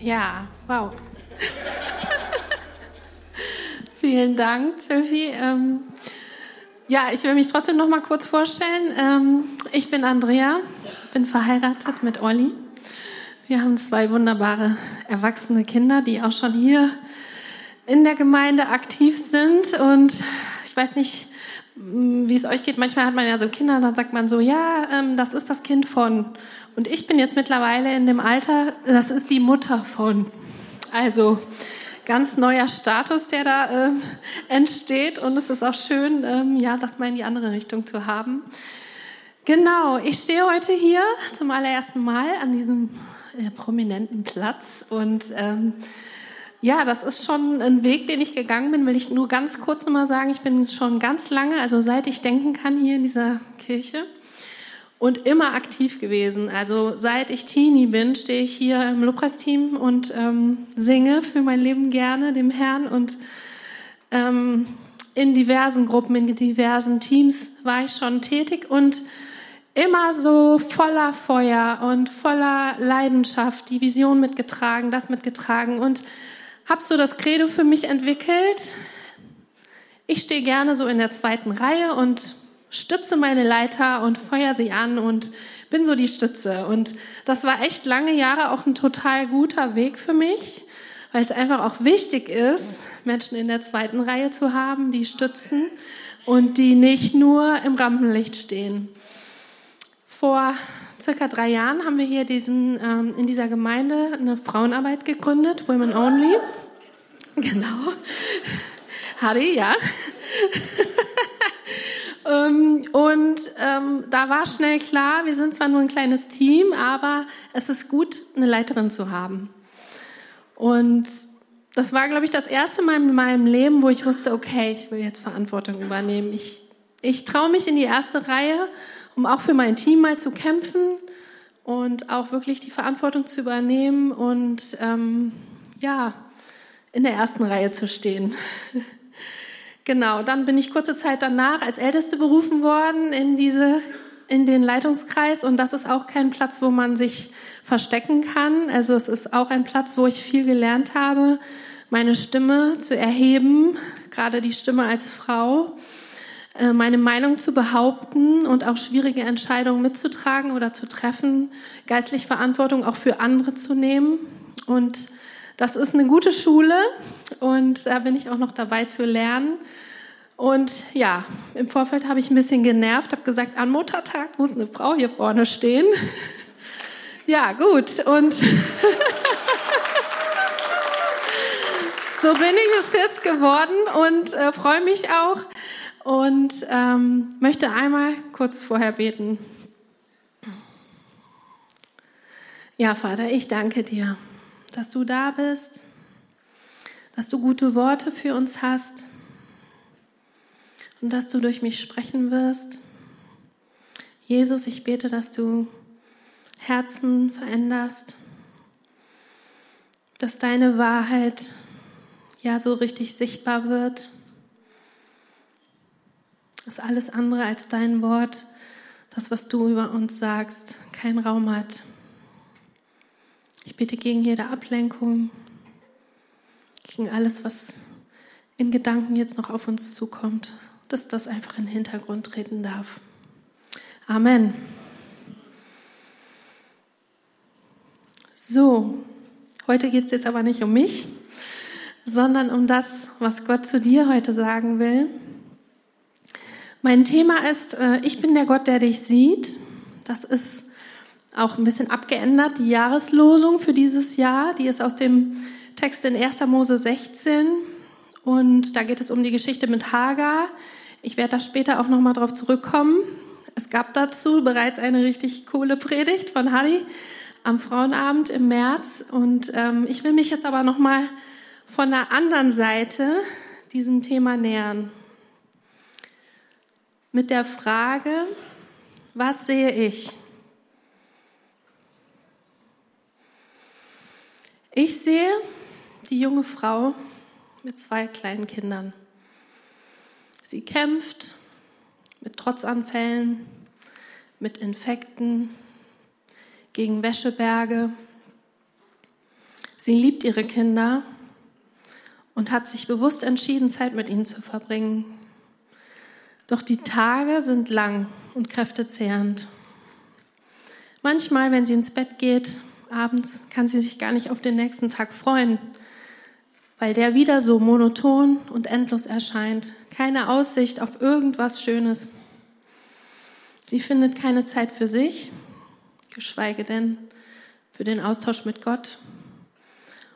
Ja, wow. Vielen Dank, Sylvie. Ähm, ja, ich will mich trotzdem noch mal kurz vorstellen. Ähm, ich bin Andrea, bin verheiratet mit Olli. Wir haben zwei wunderbare erwachsene Kinder, die auch schon hier in der Gemeinde aktiv sind. Und ich weiß nicht, wie es euch geht. Manchmal hat man ja so Kinder, dann sagt man so, ja, ähm, das ist das Kind von. Und ich bin jetzt mittlerweile in dem Alter, das ist die Mutter von. Also ganz neuer Status, der da äh, entsteht. Und es ist auch schön, ähm, ja, das mal in die andere Richtung zu haben. Genau, ich stehe heute hier zum allerersten Mal an diesem äh, prominenten Platz. Und ähm, ja, das ist schon ein Weg, den ich gegangen bin, will ich nur ganz kurz nochmal sagen. Ich bin schon ganz lange, also seit ich denken kann, hier in dieser Kirche und immer aktiv gewesen. Also seit ich Teenie bin, stehe ich hier im Lobpreisteam und ähm, singe für mein Leben gerne dem Herrn und ähm, in diversen Gruppen, in diversen Teams war ich schon tätig und immer so voller Feuer und voller Leidenschaft, die Vision mitgetragen, das mitgetragen und habe so das Credo für mich entwickelt. Ich stehe gerne so in der zweiten Reihe und stütze meine Leiter und feuer sie an und bin so die Stütze. Und das war echt lange Jahre auch ein total guter Weg für mich, weil es einfach auch wichtig ist, Menschen in der zweiten Reihe zu haben, die stützen und die nicht nur im Rampenlicht stehen. Vor circa drei Jahren haben wir hier diesen, ähm, in dieser Gemeinde eine Frauenarbeit gegründet, Women Only. Genau. Harry, ja. Ähm, und ähm, da war schnell klar, wir sind zwar nur ein kleines Team, aber es ist gut, eine Leiterin zu haben. Und das war, glaube ich, das erste Mal in meinem Leben, wo ich wusste, okay, ich will jetzt Verantwortung übernehmen. Ich, ich traue mich in die erste Reihe, um auch für mein Team mal zu kämpfen und auch wirklich die Verantwortung zu übernehmen und ähm, ja, in der ersten Reihe zu stehen. Genau, dann bin ich kurze Zeit danach als Älteste berufen worden in diese in den Leitungskreis und das ist auch kein Platz, wo man sich verstecken kann. Also es ist auch ein Platz, wo ich viel gelernt habe, meine Stimme zu erheben, gerade die Stimme als Frau, äh, meine Meinung zu behaupten und auch schwierige Entscheidungen mitzutragen oder zu treffen, geistlich Verantwortung auch für andere zu nehmen und das ist eine gute Schule und da bin ich auch noch dabei zu lernen. Und ja, im Vorfeld habe ich ein bisschen genervt, habe gesagt, an Muttertag muss eine Frau hier vorne stehen. ja, gut. Und so bin ich es jetzt geworden und äh, freue mich auch und ähm, möchte einmal kurz vorher beten. Ja, Vater, ich danke dir dass du da bist, dass du gute Worte für uns hast und dass du durch mich sprechen wirst. Jesus, ich bete, dass du Herzen veränderst, dass deine Wahrheit ja so richtig sichtbar wird, dass alles andere als dein Wort, das, was du über uns sagst, keinen Raum hat. Ich bitte gegen jede Ablenkung, gegen alles, was in Gedanken jetzt noch auf uns zukommt, dass das einfach in den Hintergrund treten darf. Amen. So, heute geht es jetzt aber nicht um mich, sondern um das, was Gott zu dir heute sagen will. Mein Thema ist, äh, ich bin der Gott, der dich sieht. Das ist auch ein bisschen abgeändert, die Jahreslosung für dieses Jahr. Die ist aus dem Text in 1. Mose 16 und da geht es um die Geschichte mit Hagar. Ich werde da später auch nochmal drauf zurückkommen. Es gab dazu bereits eine richtig coole Predigt von Harry am Frauenabend im März und ähm, ich will mich jetzt aber nochmal von der anderen Seite diesem Thema nähern. Mit der Frage, was sehe ich? Ich sehe die junge Frau mit zwei kleinen Kindern. Sie kämpft mit Trotzanfällen, mit Infekten, gegen Wäscheberge. Sie liebt ihre Kinder und hat sich bewusst entschieden, Zeit mit ihnen zu verbringen. Doch die Tage sind lang und kräftezehrend. Manchmal, wenn sie ins Bett geht, abends, kann sie sich gar nicht auf den nächsten Tag freuen, weil der wieder so monoton und endlos erscheint. Keine Aussicht auf irgendwas Schönes. Sie findet keine Zeit für sich, geschweige denn für den Austausch mit Gott.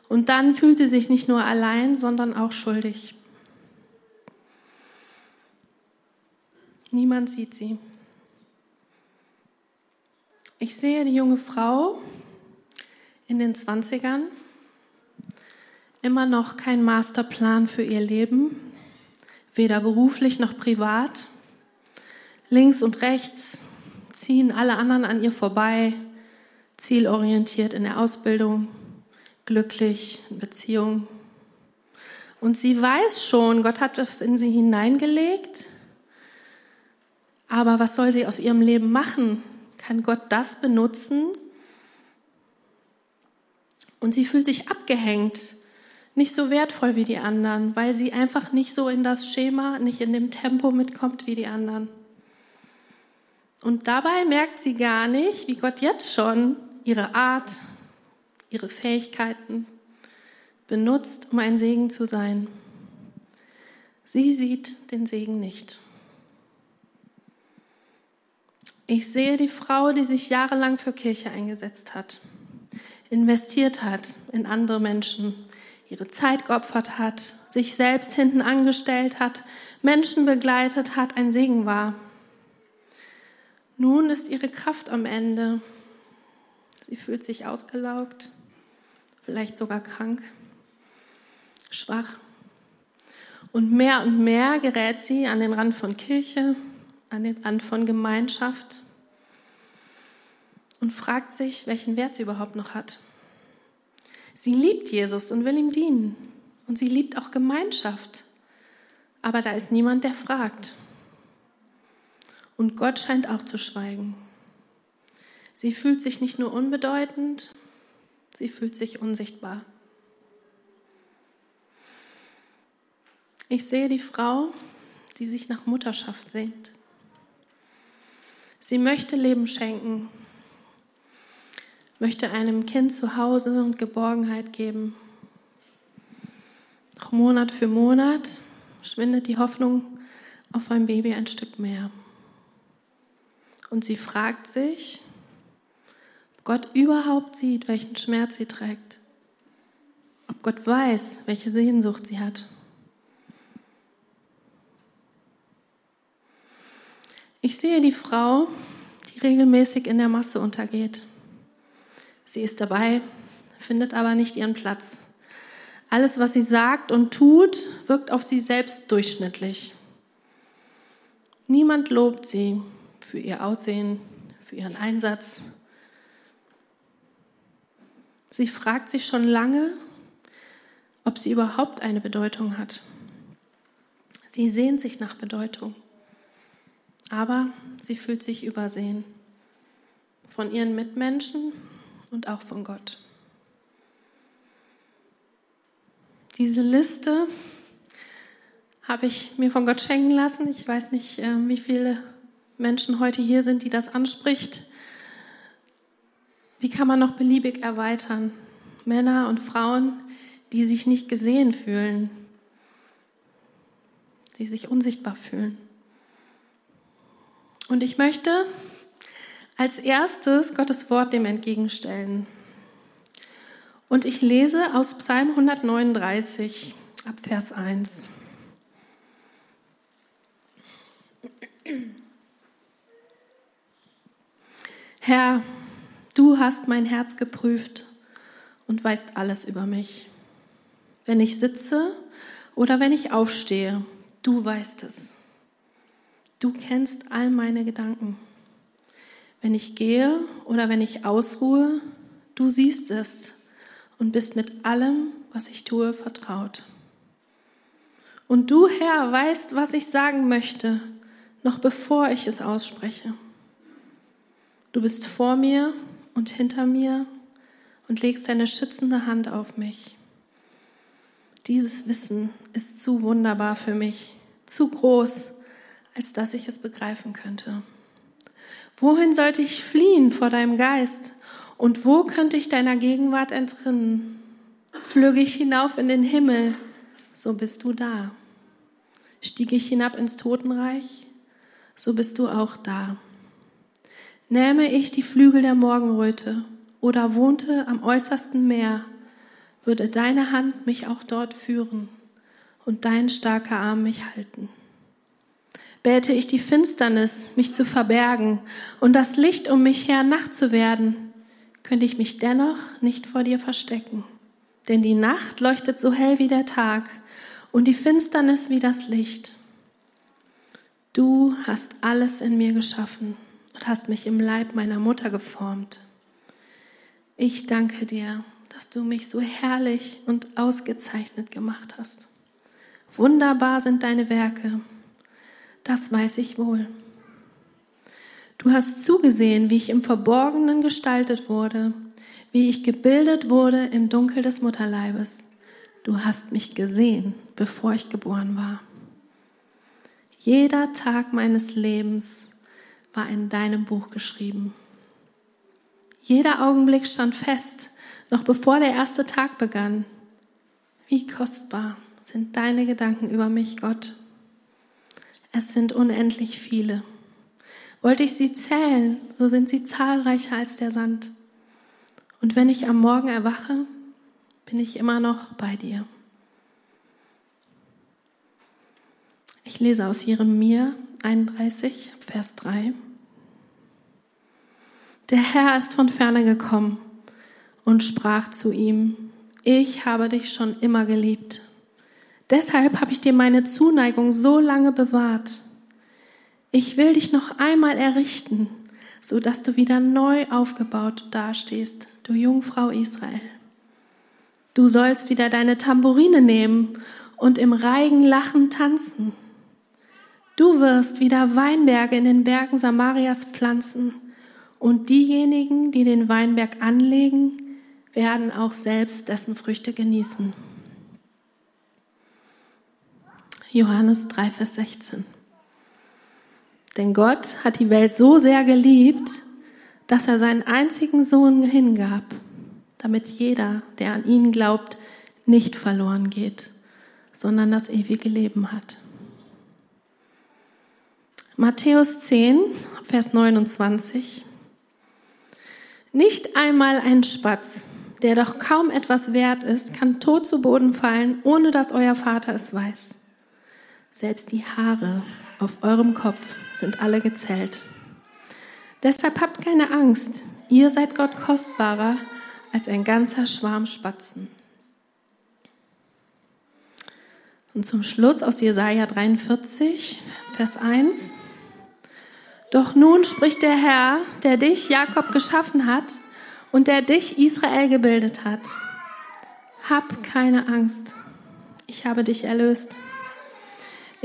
Und dann fühlt sie sich nicht nur allein, sondern auch schuldig. Niemand sieht sie. Ich sehe die junge Frau in den Zwanzigern, immer noch kein Masterplan für ihr Leben, weder beruflich noch privat. Links und rechts ziehen alle anderen an ihr vorbei, zielorientiert in der Ausbildung, glücklich in Beziehung. Und sie weiß schon, Gott hat das in sie hineingelegt, aber was soll sie aus ihrem Leben machen? Kann Gott das benutzen? Und sie fühlt sich abgehängt, nicht so wertvoll wie die anderen, weil sie einfach nicht so in das Schema, nicht in dem Tempo mitkommt wie die anderen. Und dabei merkt sie gar nicht, wie Gott jetzt schon ihre Art, ihre Fähigkeiten benutzt, um ein Segen zu sein. Sie sieht den Segen nicht. Ich sehe die Frau, die sich jahrelang für Kirche eingesetzt hat, investiert hat in andere Menschen, ihre Zeit geopfert hat, sich selbst hinten angestellt hat, Menschen begleitet hat, ein Segen war. Nun ist ihre Kraft am Ende. Sie fühlt sich ausgelaugt, vielleicht sogar krank, schwach. Und mehr und mehr gerät sie an den Rand von Kirche, an den Rand von Gemeinschaft und fragt sich, welchen Wert sie überhaupt noch hat. Sie liebt Jesus und will ihm dienen. Und sie liebt auch Gemeinschaft. Aber da ist niemand, der fragt. Und Gott scheint auch zu schweigen. Sie fühlt sich nicht nur unbedeutend, sie fühlt sich unsichtbar. Ich sehe die Frau, die sich nach Mutterschaft sehnt. Sie möchte Leben schenken, möchte einem Kind zu Hause und Geborgenheit geben. Doch Monat für Monat schwindet die Hoffnung auf ein Baby ein Stück mehr. Und sie fragt sich, ob Gott überhaupt sieht, welchen Schmerz sie trägt. Ob Gott weiß, welche Sehnsucht sie hat. Ich sehe die Frau, die regelmäßig in der Masse untergeht. Sie ist dabei, findet aber nicht ihren Platz. Alles, was sie sagt und tut, wirkt auf sie selbst durchschnittlich. Niemand lobt sie für ihr Aussehen, für ihren Einsatz. Sie fragt sich schon lange, ob sie überhaupt eine Bedeutung hat. Sie sehnt sich nach Bedeutung aber sie fühlt sich übersehen von ihren Mitmenschen und auch von Gott. Diese Liste habe ich mir von Gott schenken lassen. Ich weiß nicht, äh, wie viele Menschen heute hier sind, die das anspricht. Die kann man noch beliebig erweitern. Männer und Frauen, die sich nicht gesehen fühlen, die sich unsichtbar fühlen. Und ich möchte als erstes Gottes Wort dem entgegenstellen. Und ich lese aus Psalm 139 ab Vers 1. Herr, du hast mein Herz geprüft und weißt alles über mich. Wenn ich sitze oder wenn ich aufstehe, du weißt es. Du kennst all meine Gedanken. Wenn ich gehe oder wenn ich ausruhe, du siehst es und bist mit allem, was ich tue, vertraut. Und du, Herr, weißt, was ich sagen möchte, noch bevor ich es ausspreche. Du bist vor mir und hinter mir und legst deine schützende Hand auf mich. Dieses Wissen ist zu wunderbar für mich, zu groß, als dass ich es begreifen könnte. Wohin sollte ich fliehen vor deinem Geist? Und wo könnte ich deiner Gegenwart entrinnen? Flöge ich hinauf in den Himmel, so bist du da. Stieg ich hinab ins Totenreich, so bist du auch da. Nähme ich die Flügel der Morgenröte oder wohnte am äußersten Meer, würde deine Hand mich auch dort führen und dein starker Arm mich halten. Bäte ich die Finsternis, mich zu verbergen und das Licht um mich her Nacht zu werden, könnte ich mich dennoch nicht vor dir verstecken. Denn die Nacht leuchtet so hell wie der Tag und die Finsternis wie das Licht. Du hast alles in mir geschaffen und hast mich im Leib meiner Mutter geformt. Ich danke dir, dass du mich so herrlich und ausgezeichnet gemacht hast. Wunderbar sind deine Werke, das weiß ich wohl. Du hast zugesehen, wie ich im Verborgenen gestaltet wurde, wie ich gebildet wurde im Dunkel des Mutterleibes. Du hast mich gesehen, bevor ich geboren war. Jeder Tag meines Lebens war in deinem Buch geschrieben. Jeder Augenblick stand fest, noch bevor der erste Tag begann. Wie kostbar sind deine Gedanken über mich, Gott. Es sind unendlich viele. Wollte ich sie zählen, so sind sie zahlreicher als der Sand. Und wenn ich am Morgen erwache, bin ich immer noch bei dir. Ich lese aus Jeremia 31, Vers 3. Der Herr ist von ferne gekommen und sprach zu ihm, ich habe dich schon immer geliebt. Deshalb habe ich dir meine Zuneigung so lange bewahrt. Ich will dich noch einmal errichten, so dass du wieder neu aufgebaut dastehst, du Jungfrau Israel. Du sollst wieder deine Tamburine nehmen und im Reigen lachen tanzen. Du wirst wieder Weinberge in den Bergen Samarias pflanzen und diejenigen, die den Weinberg anlegen, werden auch selbst dessen Früchte genießen. Johannes 3, Vers 16. Denn Gott hat die Welt so sehr geliebt, dass er seinen einzigen Sohn hingab, damit jeder, der an ihn glaubt, nicht verloren geht, sondern das ewige Leben hat. Matthäus 10, Vers 29. Nicht einmal ein Spatz, der doch kaum etwas wert ist, kann tot zu Boden fallen, ohne dass euer Vater es weiß. Selbst die Haare auf eurem Kopf sind alle gezählt. Deshalb habt keine Angst, ihr seid Gott kostbarer als ein ganzer Schwarm Spatzen. Und zum Schluss aus Jesaja 43, Vers 1. Doch nun spricht der Herr, der dich, Jakob, geschaffen hat und der dich, Israel, gebildet hat. Hab keine Angst, ich habe dich erlöst.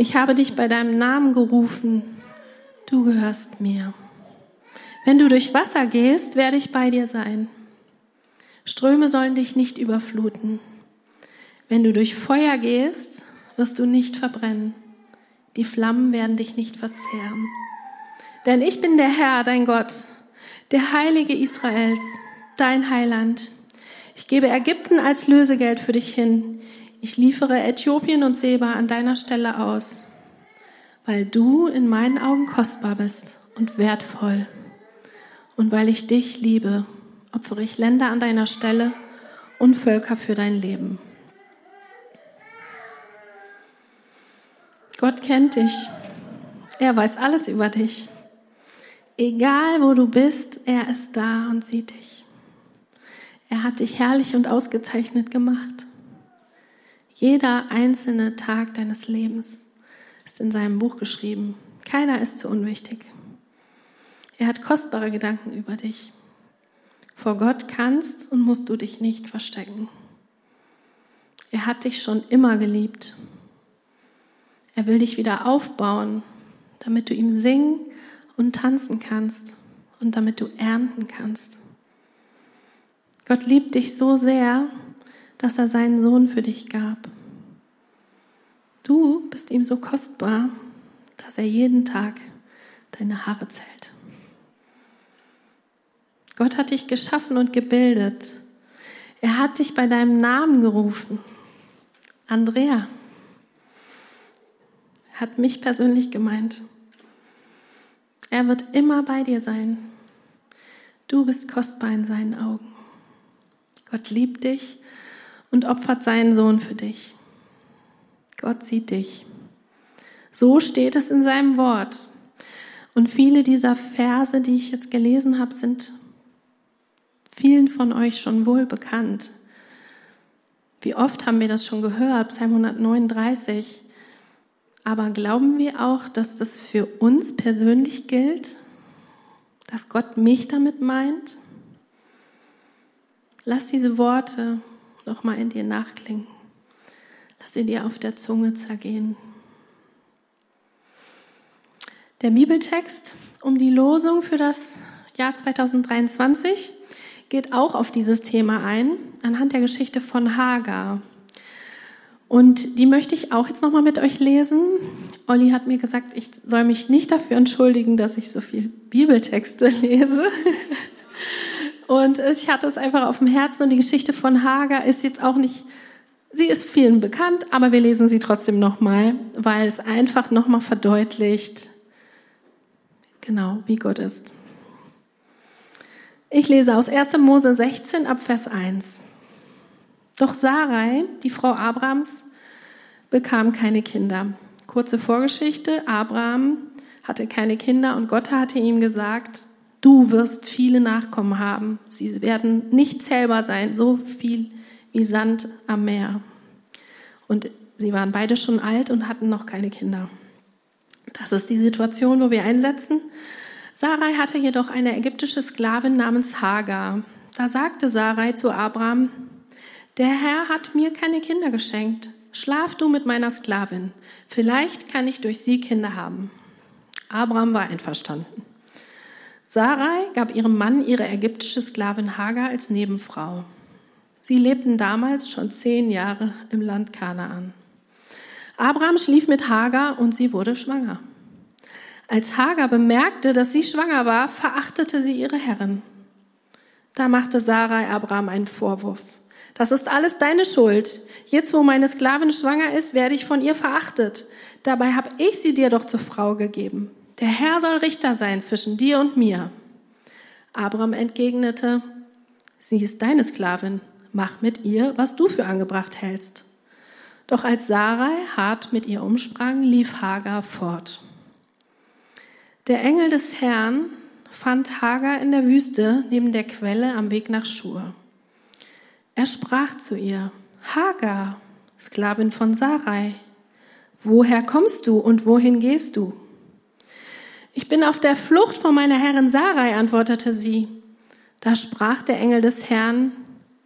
Ich habe dich bei deinem Namen gerufen, du gehörst mir. Wenn du durch Wasser gehst, werde ich bei dir sein. Ströme sollen dich nicht überfluten. Wenn du durch Feuer gehst, wirst du nicht verbrennen. Die Flammen werden dich nicht verzehren. Denn ich bin der Herr, dein Gott, der Heilige Israels, dein Heiland. Ich gebe Ägypten als Lösegeld für dich hin. Ich liefere Äthiopien und Seba an deiner Stelle aus, weil du in meinen Augen kostbar bist und wertvoll. Und weil ich dich liebe, opfere ich Länder an deiner Stelle und Völker für dein Leben. Gott kennt dich. Er weiß alles über dich. Egal wo du bist, er ist da und sieht dich. Er hat dich herrlich und ausgezeichnet gemacht. Jeder einzelne Tag deines Lebens ist in seinem Buch geschrieben. Keiner ist zu unwichtig. Er hat kostbare Gedanken über dich. Vor Gott kannst und musst du dich nicht verstecken. Er hat dich schon immer geliebt. Er will dich wieder aufbauen, damit du ihm singen und tanzen kannst und damit du ernten kannst. Gott liebt dich so sehr, dass er seinen Sohn für dich gab. Du bist ihm so kostbar, dass er jeden Tag deine Haare zählt. Gott hat dich geschaffen und gebildet. Er hat dich bei deinem Namen gerufen. Andrea hat mich persönlich gemeint. Er wird immer bei dir sein. Du bist kostbar in seinen Augen. Gott liebt dich und opfert seinen Sohn für dich. Gott sieht dich. So steht es in seinem Wort. Und viele dieser Verse, die ich jetzt gelesen habe, sind vielen von euch schon wohl bekannt. Wie oft haben wir das schon gehört? Psalm 139. Aber glauben wir auch, dass das für uns persönlich gilt? Dass Gott mich damit meint? Lass diese Worte noch mal in dir nachklingen. Lass sie dir auf der Zunge zergehen. Der Bibeltext um die Losung für das Jahr 2023 geht auch auf dieses Thema ein, anhand der Geschichte von Hagar. Und die möchte ich auch jetzt nochmal mit euch lesen. Olli hat mir gesagt, ich soll mich nicht dafür entschuldigen, dass ich so viel Bibeltexte lese. Und ich hatte es einfach auf dem Herzen und die Geschichte von Hagar ist jetzt auch nicht, sie ist vielen bekannt, aber wir lesen sie trotzdem nochmal, weil es einfach nochmal verdeutlicht, genau, wie Gott ist. Ich lese aus 1. Mose 16 ab Vers 1. Doch Sarai, die Frau Abrams, bekam keine Kinder. Kurze Vorgeschichte. Abraham hatte keine Kinder und Gott hatte ihm gesagt, Du wirst viele Nachkommen haben. Sie werden nicht zählbar sein, so viel wie Sand am Meer. Und sie waren beide schon alt und hatten noch keine Kinder. Das ist die Situation, wo wir einsetzen. Sarai hatte jedoch eine ägyptische Sklavin namens Hagar. Da sagte Sarai zu Abraham, der Herr hat mir keine Kinder geschenkt. Schlaf du mit meiner Sklavin. Vielleicht kann ich durch sie Kinder haben. Abraham war einverstanden. Sarai gab ihrem Mann ihre ägyptische Sklavin Hagar als Nebenfrau. Sie lebten damals schon zehn Jahre im Land Kanaan. Abraham schlief mit Hagar und sie wurde schwanger. Als Hagar bemerkte, dass sie schwanger war, verachtete sie ihre Herrin. Da machte Sarai Abraham einen Vorwurf. Das ist alles deine Schuld. Jetzt, wo meine Sklavin schwanger ist, werde ich von ihr verachtet. Dabei habe ich sie dir doch zur Frau gegeben. Der Herr soll Richter sein zwischen dir und mir. Abraham entgegnete, sie ist deine Sklavin, mach mit ihr, was du für angebracht hältst. Doch als Sarai hart mit ihr umsprang, lief Hagar fort. Der Engel des Herrn fand Hagar in der Wüste neben der Quelle am Weg nach Schur. Er sprach zu ihr, Hagar, Sklavin von Sarai, woher kommst du und wohin gehst du? Ich bin auf der Flucht vor meiner Herrin Sarai, antwortete sie. Da sprach der Engel des Herrn,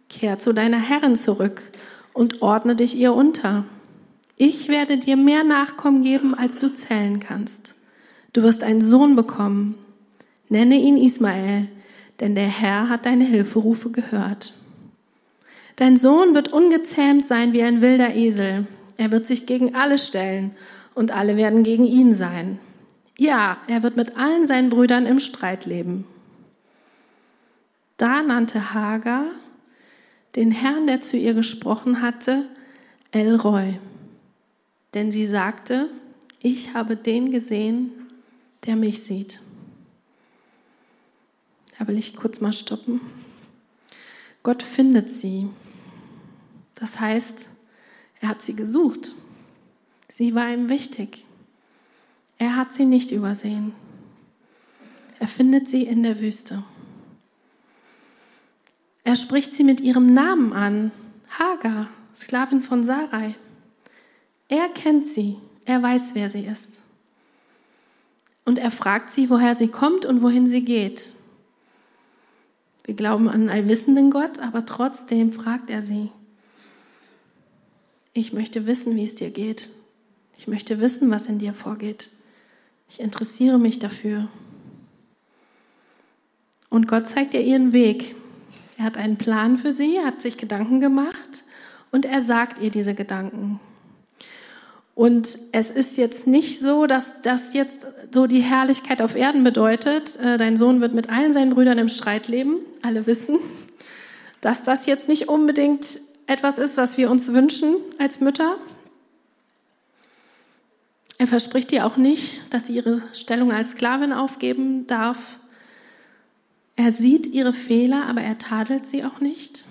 kehr zu deiner Herrin zurück und ordne dich ihr unter. Ich werde dir mehr Nachkommen geben, als du zählen kannst. Du wirst einen Sohn bekommen. Nenne ihn Ismael, denn der Herr hat deine Hilferufe gehört. Dein Sohn wird ungezähmt sein wie ein wilder Esel. Er wird sich gegen alle stellen und alle werden gegen ihn sein. Ja, er wird mit allen seinen Brüdern im Streit leben. Da nannte Hagar den Herrn, der zu ihr gesprochen hatte, El Roy. Denn sie sagte, ich habe den gesehen, der mich sieht. Da will ich kurz mal stoppen. Gott findet sie. Das heißt, er hat sie gesucht. Sie war ihm wichtig. Er hat sie nicht übersehen. Er findet sie in der Wüste. Er spricht sie mit ihrem Namen an. Hagar, Sklavin von Sarai. Er kennt sie. Er weiß, wer sie ist. Und er fragt sie, woher sie kommt und wohin sie geht. Wir glauben an einen allwissenden Gott, aber trotzdem fragt er sie. Ich möchte wissen, wie es dir geht. Ich möchte wissen, was in dir vorgeht. Ich interessiere mich dafür. Und Gott zeigt ihr ihren Weg. Er hat einen Plan für sie, hat sich Gedanken gemacht und er sagt ihr diese Gedanken. Und es ist jetzt nicht so, dass das jetzt so die Herrlichkeit auf Erden bedeutet. Äh, dein Sohn wird mit allen seinen Brüdern im Streit leben. Alle wissen, dass das jetzt nicht unbedingt etwas ist, was wir uns wünschen als Mütter. Er verspricht ihr auch nicht, dass sie ihre Stellung als Sklavin aufgeben darf. Er sieht ihre Fehler, aber er tadelt sie auch nicht.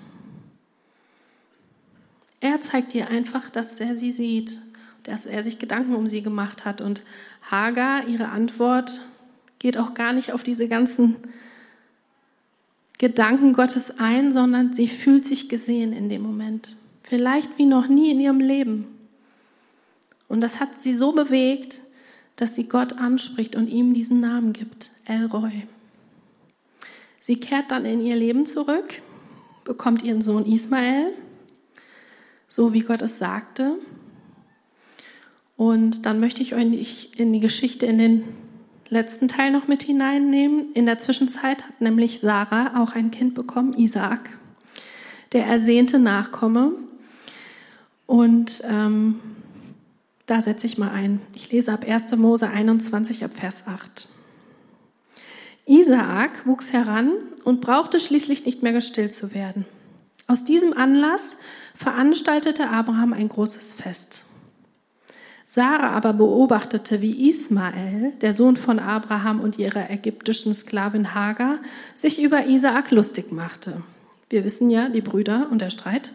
Er zeigt ihr einfach, dass er sie sieht, dass er sich Gedanken um sie gemacht hat. Und Hagar, ihre Antwort, geht auch gar nicht auf diese ganzen Gedanken Gottes ein, sondern sie fühlt sich gesehen in dem Moment. Vielleicht wie noch nie in ihrem Leben. Und das hat sie so bewegt, dass sie Gott anspricht und ihm diesen Namen gibt, Elroy. Sie kehrt dann in ihr Leben zurück, bekommt ihren Sohn Ismael, so wie Gott es sagte. Und dann möchte ich euch in die Geschichte in den letzten Teil noch mit hineinnehmen. In der Zwischenzeit hat nämlich Sarah auch ein Kind bekommen, Isaac, der ersehnte Nachkomme. Und ähm, da setze ich mal ein. Ich lese ab 1. Mose 21 ab Vers 8. Isaak wuchs heran und brauchte schließlich nicht mehr gestillt zu werden. Aus diesem Anlass veranstaltete Abraham ein großes Fest. Sarah aber beobachtete, wie Ismael, der Sohn von Abraham und ihrer ägyptischen Sklavin Hagar, sich über Isaak lustig machte. Wir wissen ja, die Brüder und der Streit.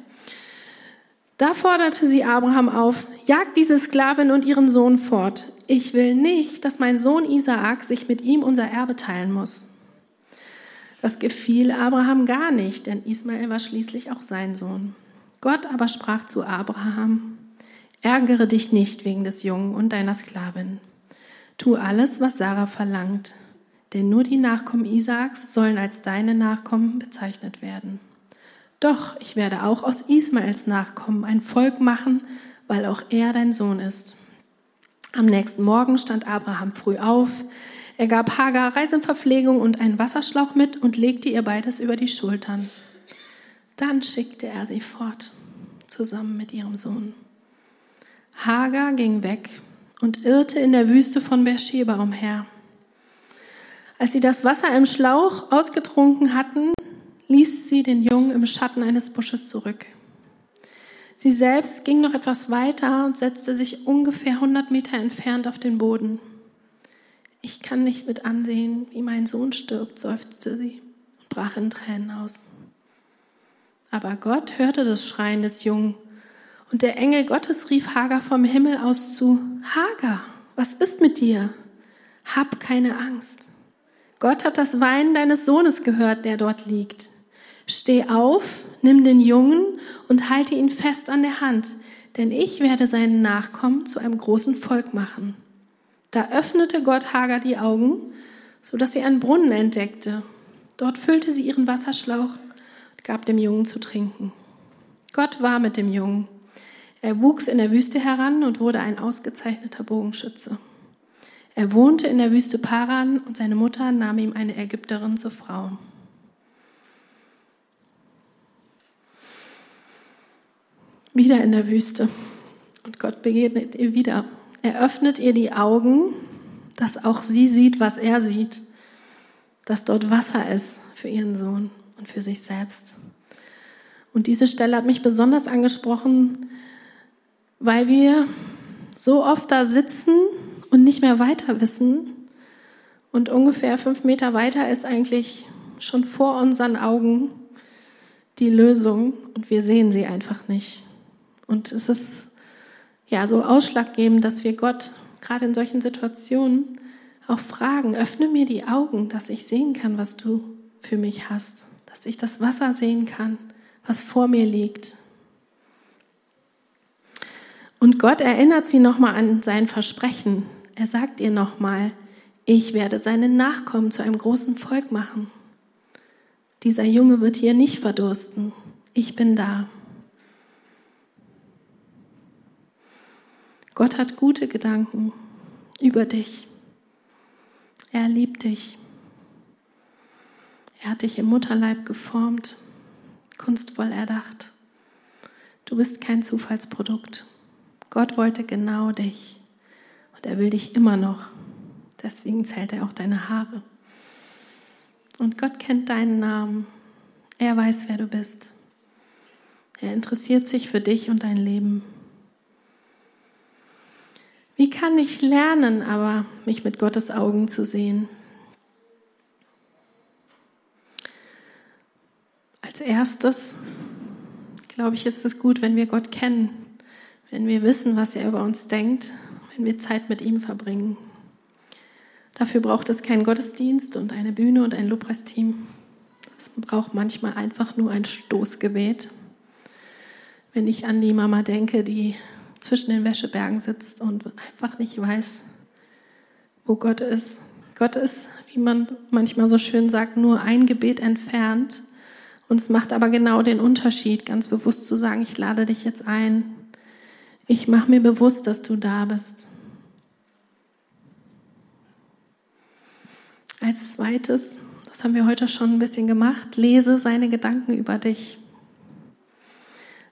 Da forderte sie Abraham auf, jagt diese Sklavin und ihren Sohn fort. Ich will nicht, dass mein Sohn Isaak sich mit ihm unser Erbe teilen muss. Das gefiel Abraham gar nicht, denn Ismael war schließlich auch sein Sohn. Gott aber sprach zu Abraham, ärgere dich nicht wegen des Jungen und deiner Sklavin. Tu alles, was Sarah verlangt, denn nur die Nachkommen Isaaks sollen als deine Nachkommen bezeichnet werden. Doch ich werde auch aus Ismaels Nachkommen ein Volk machen, weil auch er dein Sohn ist. Am nächsten Morgen stand Abraham früh auf. Er gab Hagar Reiseverpflegung und einen Wasserschlauch mit und legte ihr beides über die Schultern. Dann schickte er sie fort, zusammen mit ihrem Sohn. Hagar ging weg und irrte in der Wüste von Beersheba umher. Als sie das Wasser im Schlauch ausgetrunken hatten, ließ sie den Jungen im Schatten eines Busches zurück. Sie selbst ging noch etwas weiter und setzte sich ungefähr 100 Meter entfernt auf den Boden. Ich kann nicht mit ansehen, wie mein Sohn stirbt, seufzte sie und brach in Tränen aus. Aber Gott hörte das Schreien des Jungen und der Engel Gottes rief Hagar vom Himmel aus zu, Hagar, was ist mit dir? Hab keine Angst. Gott hat das Weinen deines Sohnes gehört, der dort liegt. Steh auf, nimm den Jungen und halte ihn fest an der Hand, denn ich werde seinen Nachkommen zu einem großen Volk machen. Da öffnete Gott Hagar die Augen, so dass sie einen Brunnen entdeckte. Dort füllte sie ihren Wasserschlauch und gab dem Jungen zu trinken. Gott war mit dem Jungen. Er wuchs in der Wüste heran und wurde ein ausgezeichneter Bogenschütze. Er wohnte in der Wüste Paran und seine Mutter nahm ihm eine Ägypterin zur Frau. Wieder in der Wüste. Und Gott begegnet ihr wieder. Er öffnet ihr die Augen, dass auch sie sieht, was er sieht. Dass dort Wasser ist für ihren Sohn und für sich selbst. Und diese Stelle hat mich besonders angesprochen, weil wir so oft da sitzen und nicht mehr weiter wissen. Und ungefähr fünf Meter weiter ist eigentlich schon vor unseren Augen die Lösung und wir sehen sie einfach nicht. Und es ist ja so ausschlaggebend, dass wir Gott gerade in solchen Situationen auch fragen, öffne mir die Augen, dass ich sehen kann, was du für mich hast, dass ich das Wasser sehen kann, was vor mir liegt. Und Gott erinnert sie nochmal an sein Versprechen. Er sagt ihr nochmal, ich werde seinen Nachkommen zu einem großen Volk machen. Dieser Junge wird hier nicht verdursten. Ich bin da. Gott hat gute Gedanken über dich. Er liebt dich. Er hat dich im Mutterleib geformt kunstvoll erdacht. Du bist kein Zufallsprodukt. Gott wollte genau dich und er will dich immer noch. Deswegen zählt er auch deine Haare. Und Gott kennt deinen Namen. Er weiß, wer du bist. Er interessiert sich für dich und dein Leben. Kann ich lernen, aber mich mit Gottes Augen zu sehen? Als erstes, glaube ich, ist es gut, wenn wir Gott kennen, wenn wir wissen, was er über uns denkt, wenn wir Zeit mit ihm verbringen. Dafür braucht es keinen Gottesdienst und eine Bühne und ein Lobpreisteam. Es braucht manchmal einfach nur ein Stoßgebet. Wenn ich an die Mama denke, die zwischen den Wäschebergen sitzt und einfach nicht weiß, wo Gott ist. Gott ist, wie man manchmal so schön sagt, nur ein Gebet entfernt. Und es macht aber genau den Unterschied, ganz bewusst zu sagen, ich lade dich jetzt ein. Ich mache mir bewusst, dass du da bist. Als zweites, das haben wir heute schon ein bisschen gemacht, lese seine Gedanken über dich.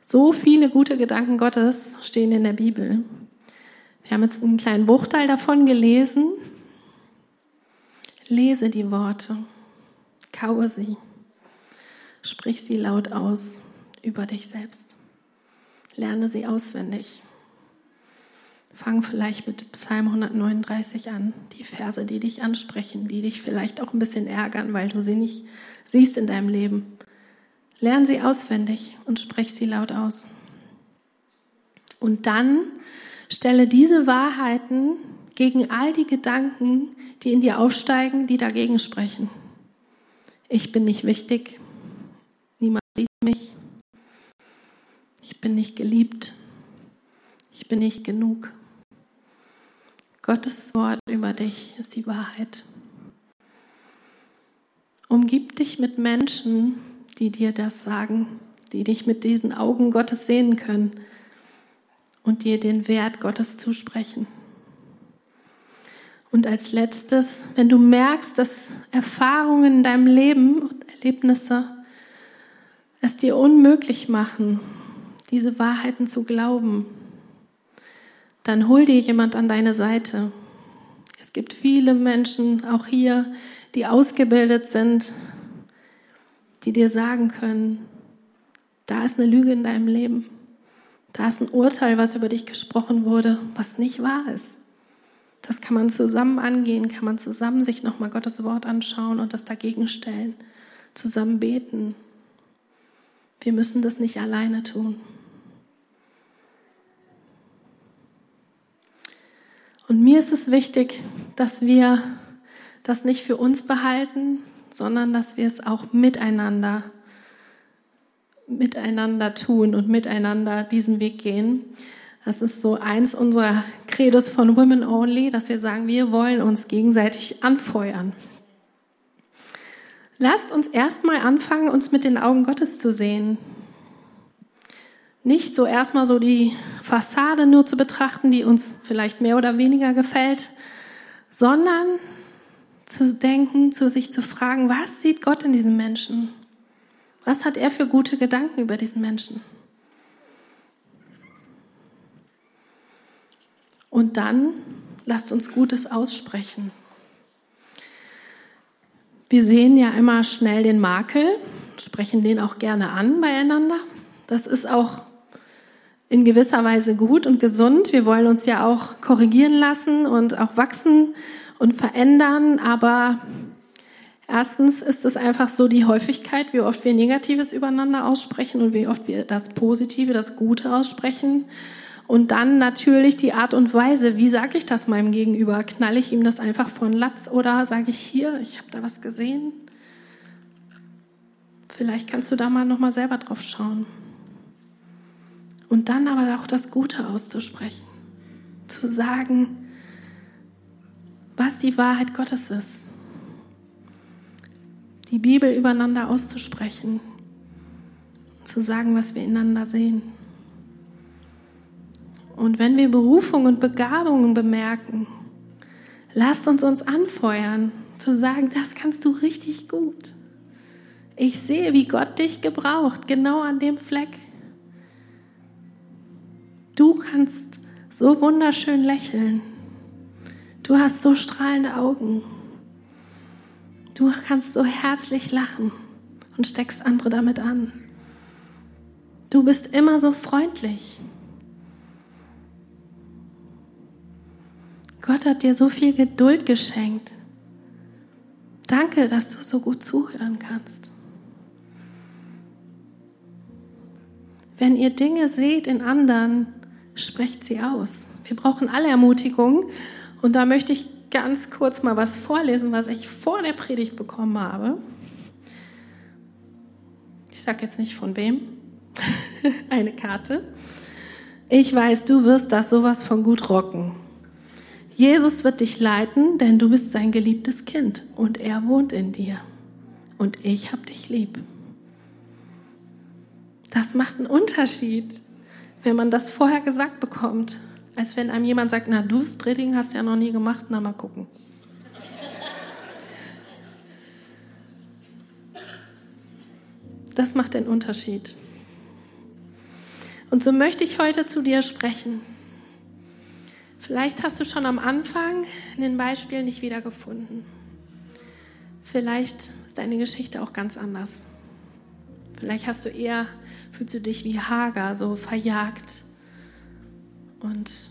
So viele gute Gedanken Gottes stehen in der Bibel. Wir haben jetzt einen kleinen Bruchteil davon gelesen. Lese die Worte, kaue sie, sprich sie laut aus über dich selbst. Lerne sie auswendig. Fang vielleicht mit Psalm 139 an, die Verse, die dich ansprechen, die dich vielleicht auch ein bisschen ärgern, weil du sie nicht siehst in deinem Leben. Lern sie auswendig und sprech sie laut aus. Und dann stelle diese Wahrheiten gegen all die Gedanken, die in dir aufsteigen, die dagegen sprechen. Ich bin nicht wichtig. Niemand sieht mich. Ich bin nicht geliebt. Ich bin nicht genug. Gottes Wort über dich ist die Wahrheit. Umgib dich mit Menschen, die dir das sagen, die dich mit diesen Augen Gottes sehen können und dir den Wert Gottes zusprechen. Und als letztes, wenn du merkst, dass Erfahrungen in deinem Leben und Erlebnisse es dir unmöglich machen, diese Wahrheiten zu glauben, dann hol dir jemand an deine Seite. Es gibt viele Menschen, auch hier, die ausgebildet sind, die dir sagen können, da ist eine Lüge in deinem Leben. Da ist ein Urteil, was über dich gesprochen wurde, was nicht wahr ist. Das kann man zusammen angehen, kann man zusammen sich nochmal Gottes Wort anschauen und das dagegen stellen, zusammen beten. Wir müssen das nicht alleine tun. Und mir ist es wichtig, dass wir das nicht für uns behalten, sondern dass wir es auch miteinander, miteinander tun und miteinander diesen Weg gehen. Das ist so eins unserer Credos von Women Only, dass wir sagen, wir wollen uns gegenseitig anfeuern. Lasst uns erstmal anfangen, uns mit den Augen Gottes zu sehen. Nicht so erstmal so die Fassade nur zu betrachten, die uns vielleicht mehr oder weniger gefällt, sondern zu denken, zu sich zu fragen, was sieht Gott in diesem Menschen? Was hat er für gute Gedanken über diesen Menschen? Und dann lasst uns Gutes aussprechen. Wir sehen ja immer schnell den Makel, sprechen den auch gerne an beieinander. Das ist auch in gewisser Weise gut und gesund. Wir wollen uns ja auch korrigieren lassen und auch wachsen und verändern, aber erstens ist es einfach so die Häufigkeit, wie oft wir Negatives übereinander aussprechen und wie oft wir das Positive, das Gute aussprechen. Und dann natürlich die Art und Weise, wie sage ich das meinem Gegenüber? Knalle ich ihm das einfach von Latz oder sage ich hier, ich habe da was gesehen? Vielleicht kannst du da mal nochmal selber drauf schauen. Und dann aber auch das Gute auszusprechen. Zu sagen, was die Wahrheit Gottes ist. Die Bibel übereinander auszusprechen, zu sagen, was wir ineinander sehen. Und wenn wir Berufung und Begabungen bemerken, lasst uns uns anfeuern, zu sagen, das kannst du richtig gut. Ich sehe, wie Gott dich gebraucht, genau an dem Fleck. Du kannst so wunderschön lächeln. Du hast so strahlende Augen. Du kannst so herzlich lachen und steckst andere damit an. Du bist immer so freundlich. Gott hat dir so viel Geduld geschenkt. Danke, dass du so gut zuhören kannst. Wenn ihr Dinge seht in anderen, sprecht sie aus. Wir brauchen alle Ermutigung. Und da möchte ich ganz kurz mal was vorlesen, was ich vor der Predigt bekommen habe. Ich sage jetzt nicht von wem. Eine Karte. Ich weiß, du wirst das sowas von gut rocken. Jesus wird dich leiten, denn du bist sein geliebtes Kind und er wohnt in dir. Und ich hab dich lieb. Das macht einen Unterschied, wenn man das vorher gesagt bekommt, als wenn einem jemand sagt, na du das Predigen hast ja noch nie gemacht, na mal gucken. Das macht den Unterschied. Und so möchte ich heute zu dir sprechen. Vielleicht hast du schon am Anfang in den Beispielen nicht wiedergefunden. Vielleicht ist deine Geschichte auch ganz anders. Vielleicht hast du eher, fühlst du dich wie Hager, so verjagt und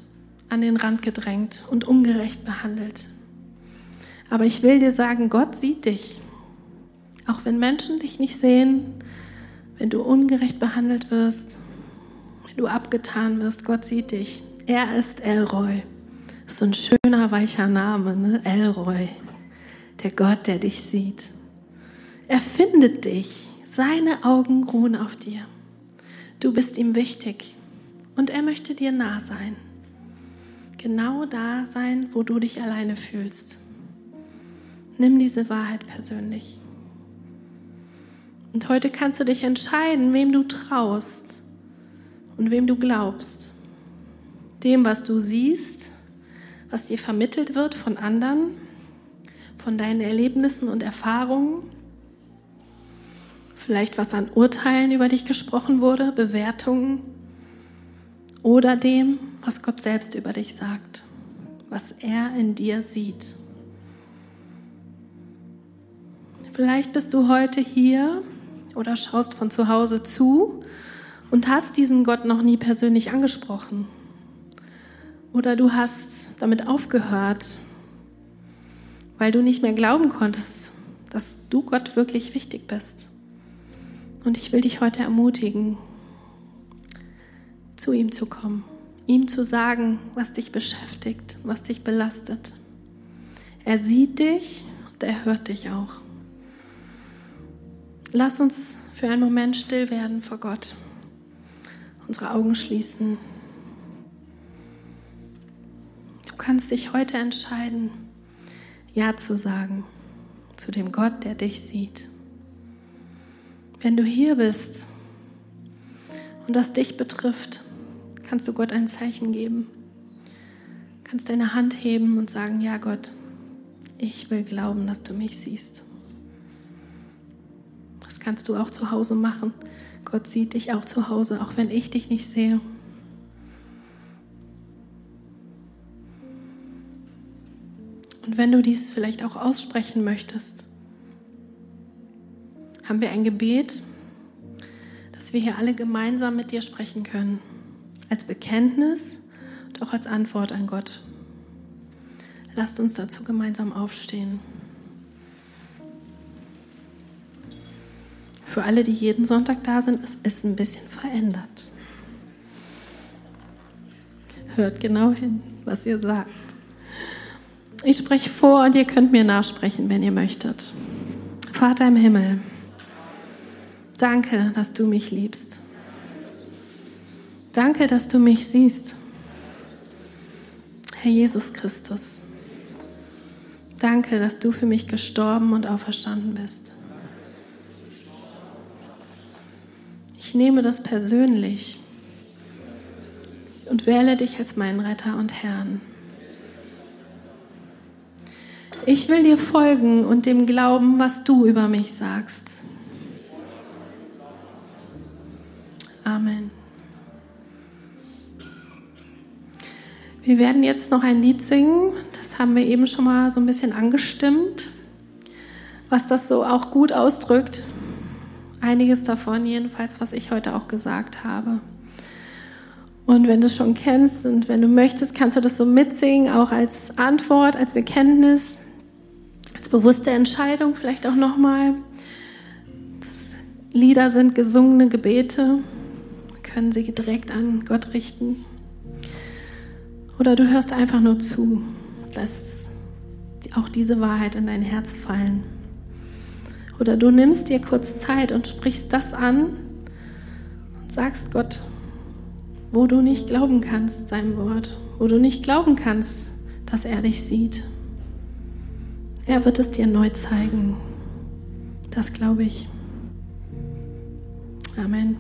an den Rand gedrängt und ungerecht behandelt. Aber ich will dir sagen, Gott sieht dich. Auch wenn Menschen dich nicht sehen, wenn du ungerecht behandelt wirst, wenn du abgetan wirst, Gott sieht dich. Er ist Elroy. So ein schöner, weicher Name, ne? Elroy. Der Gott, der dich sieht. Er findet dich. Seine Augen ruhen auf dir. Du bist ihm wichtig und er möchte dir nah sein. Genau da sein, wo du dich alleine fühlst. Nimm diese Wahrheit persönlich. Und heute kannst du dich entscheiden, wem du traust und wem du glaubst dem, was du siehst, was dir vermittelt wird von anderen, von deinen Erlebnissen und Erfahrungen, vielleicht was an Urteilen über dich gesprochen wurde, Bewertungen oder dem, was Gott selbst über dich sagt, was er in dir sieht. Vielleicht bist du heute hier oder schaust von zu Hause zu und hast diesen Gott noch nie persönlich angesprochen oder du hast damit aufgehört, weil du nicht mehr glauben konntest, dass du Gott wirklich wichtig bist. Und ich will dich heute ermutigen, zu ihm zu kommen, ihm zu sagen, was dich beschäftigt, was dich belastet. Er sieht dich und er hört dich auch. Lass uns für einen Moment still werden vor Gott, unsere Augen schließen. Du kannst dich heute entscheiden, Ja zu sagen zu dem Gott, der dich sieht. Wenn du hier bist und das dich betrifft, kannst du Gott ein Zeichen geben. Kannst deine Hand heben und sagen, ja Gott, ich will glauben, dass du mich siehst. Das kannst du auch zu Hause machen. Gott sieht dich auch zu Hause, auch wenn ich dich nicht sehe. Und wenn du dies vielleicht auch aussprechen möchtest, haben wir ein Gebet, das wir hier alle gemeinsam mit dir sprechen können. Als Bekenntnis und auch als Antwort an Gott. Lasst uns dazu gemeinsam aufstehen. Für alle, die jeden Sonntag da sind, ist es ein bisschen verändert. Hört genau hin, was ihr sagt. Ich spreche vor und ihr könnt mir nachsprechen, wenn ihr möchtet. Vater im Himmel, danke, dass du mich liebst. Danke, dass du mich siehst. Herr Jesus Christus, danke, dass du für mich gestorben und auferstanden bist. Ich nehme das persönlich und wähle dich als meinen Retter und Herrn. Ich will dir folgen und dem glauben, was du über mich sagst. Amen. Wir werden jetzt noch ein Lied singen. Das haben wir eben schon mal so ein bisschen angestimmt, was das so auch gut ausdrückt. Einiges davon jedenfalls, was ich heute auch gesagt habe. Und wenn du es schon kennst und wenn du möchtest, kannst du das so mitsingen, auch als Antwort, als Bekenntnis, als bewusste Entscheidung vielleicht auch nochmal. Lieder sind gesungene Gebete, können sie direkt an Gott richten. Oder du hörst einfach nur zu, lass auch diese Wahrheit in dein Herz fallen. Oder du nimmst dir kurz Zeit und sprichst das an und sagst Gott, wo du nicht glauben kannst, seinem Wort, wo du nicht glauben kannst, dass er dich sieht. Er wird es dir neu zeigen. Das glaube ich. Amen.